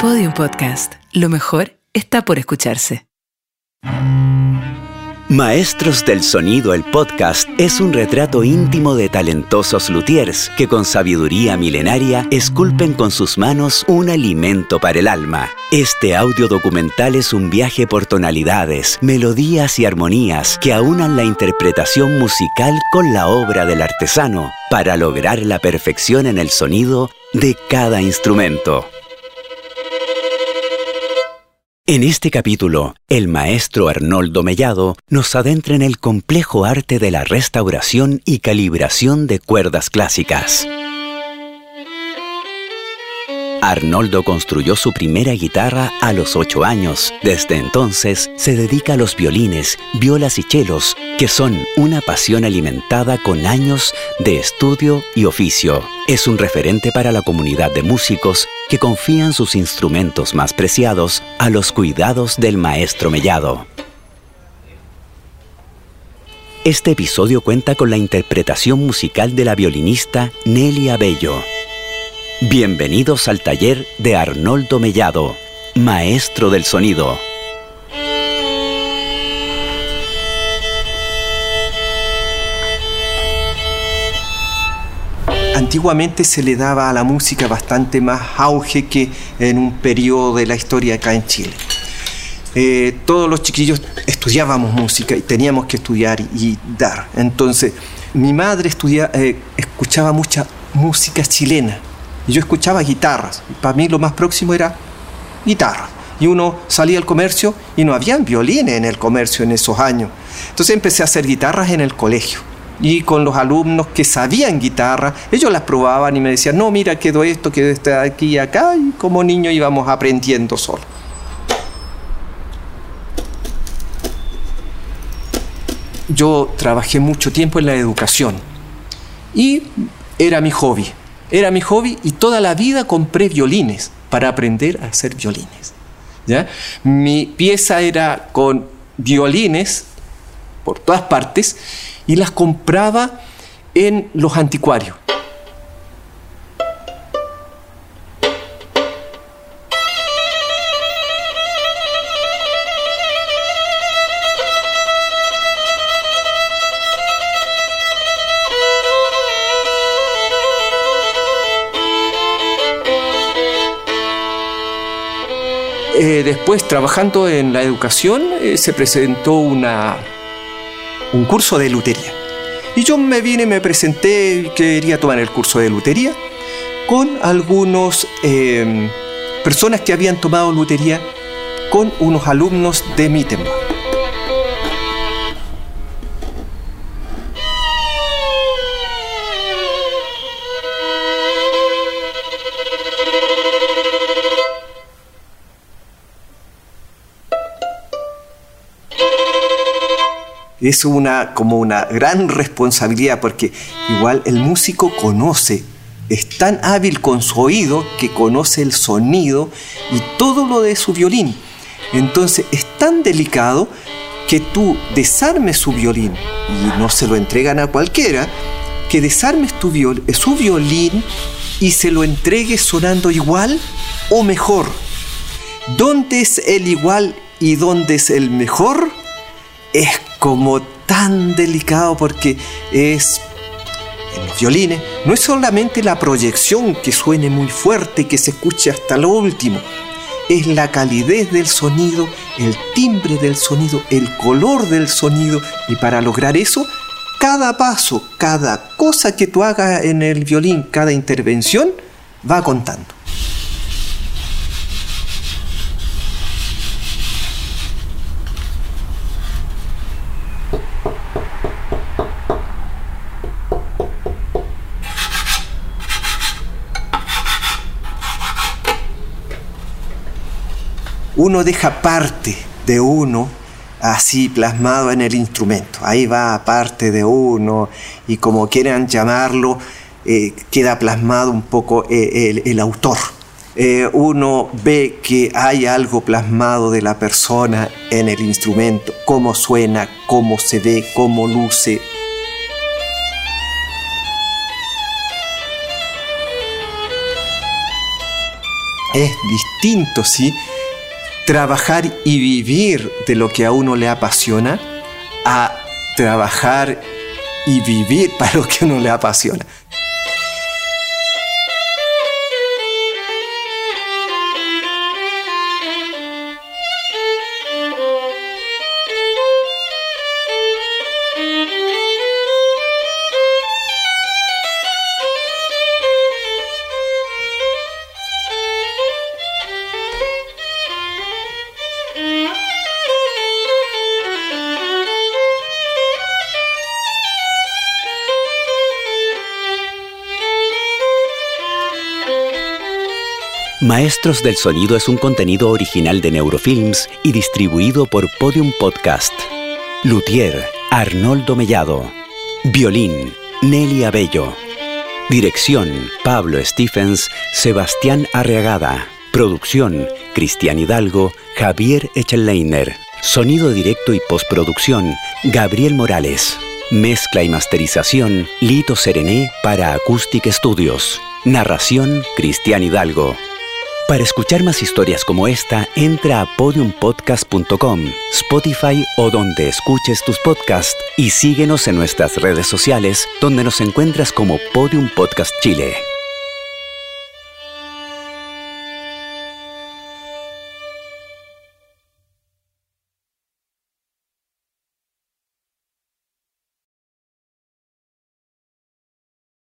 Podium Podcast. Lo mejor está por escucharse. Maestros del Sonido, el podcast, es un retrato íntimo de talentosos luthiers que con sabiduría milenaria esculpen con sus manos un alimento para el alma. Este audio documental es un viaje por tonalidades, melodías y armonías que aunan la interpretación musical con la obra del artesano para lograr la perfección en el sonido de cada instrumento. En este capítulo, el maestro Arnoldo Mellado nos adentra en el complejo arte de la restauración y calibración de cuerdas clásicas. Arnoldo construyó su primera guitarra a los 8 años. Desde entonces se dedica a los violines, violas y chelos, que son una pasión alimentada con años de estudio y oficio. Es un referente para la comunidad de músicos que confían sus instrumentos más preciados a los cuidados del maestro Mellado. Este episodio cuenta con la interpretación musical de la violinista Nelia Bello. Bienvenidos al taller de Arnoldo Mellado, maestro del sonido. Antiguamente se le daba a la música bastante más auge que en un periodo de la historia acá en Chile. Eh, todos los chiquillos estudiábamos música y teníamos que estudiar y dar. Entonces, mi madre eh, escuchaba mucha música chilena y yo escuchaba guitarras. Para mí lo más próximo era guitarra. Y uno salía al comercio y no había violines en el comercio en esos años. Entonces empecé a hacer guitarras en el colegio. Y con los alumnos que sabían guitarra, ellos las probaban y me decían, no, mira, quedó esto, quedó esto aquí y acá. Y como niño íbamos aprendiendo solo. Yo trabajé mucho tiempo en la educación y era mi hobby. Era mi hobby y toda la vida compré violines para aprender a hacer violines. ¿ya? Mi pieza era con violines por todas partes y las compraba en los anticuarios. Eh, después, trabajando en la educación, eh, se presentó una, un curso de lutería. Y yo me vine, me presenté quería tomar el curso de lutería con algunos eh, personas que habían tomado lutería con unos alumnos de Mittenbach. Es una, como una gran responsabilidad porque igual el músico conoce, es tan hábil con su oído que conoce el sonido y todo lo de su violín. Entonces es tan delicado que tú desarmes su violín y no se lo entregan a cualquiera, que desarmes tu su violín y se lo entregues sonando igual o mejor. ¿Dónde es el igual y dónde es el mejor? Es como tan delicado porque es en los violines no es solamente la proyección que suene muy fuerte que se escuche hasta lo último, es la calidez del sonido, el timbre del sonido, el color del sonido y para lograr eso, cada paso, cada cosa que tú hagas en el violín, cada intervención va contando. Uno deja parte de uno así plasmado en el instrumento. Ahí va parte de uno y como quieran llamarlo, eh, queda plasmado un poco eh, el, autor. Eh, uno ve que hay algo plasmado de la persona en el instrumento, cómo suena, cómo se ve, cómo luce, es distinto, ¿sí? Trabajar y vivir de lo que a uno le apasiona a trabajar y vivir para lo que a uno le apasiona. Maestros del Sonido es un contenido original de Neurofilms y distribuido por Podium Podcast. Luthier, Arnoldo Mellado. Violín, Nelly Abello. Dirección, Pablo Stephens, Sebastián Arreagada. Producción, Cristian Hidalgo, Javier Echelleiner. Sonido directo y postproducción, Gabriel Morales. Mezcla y masterización, Lito Serené para Acoustic Studios. Narración, Cristian Hidalgo. Para escuchar más historias como esta, entra a podiumpodcast.com, Spotify o donde escuches tus podcasts y síguenos en nuestras redes sociales donde nos encuentras como Podium Podcast Chile.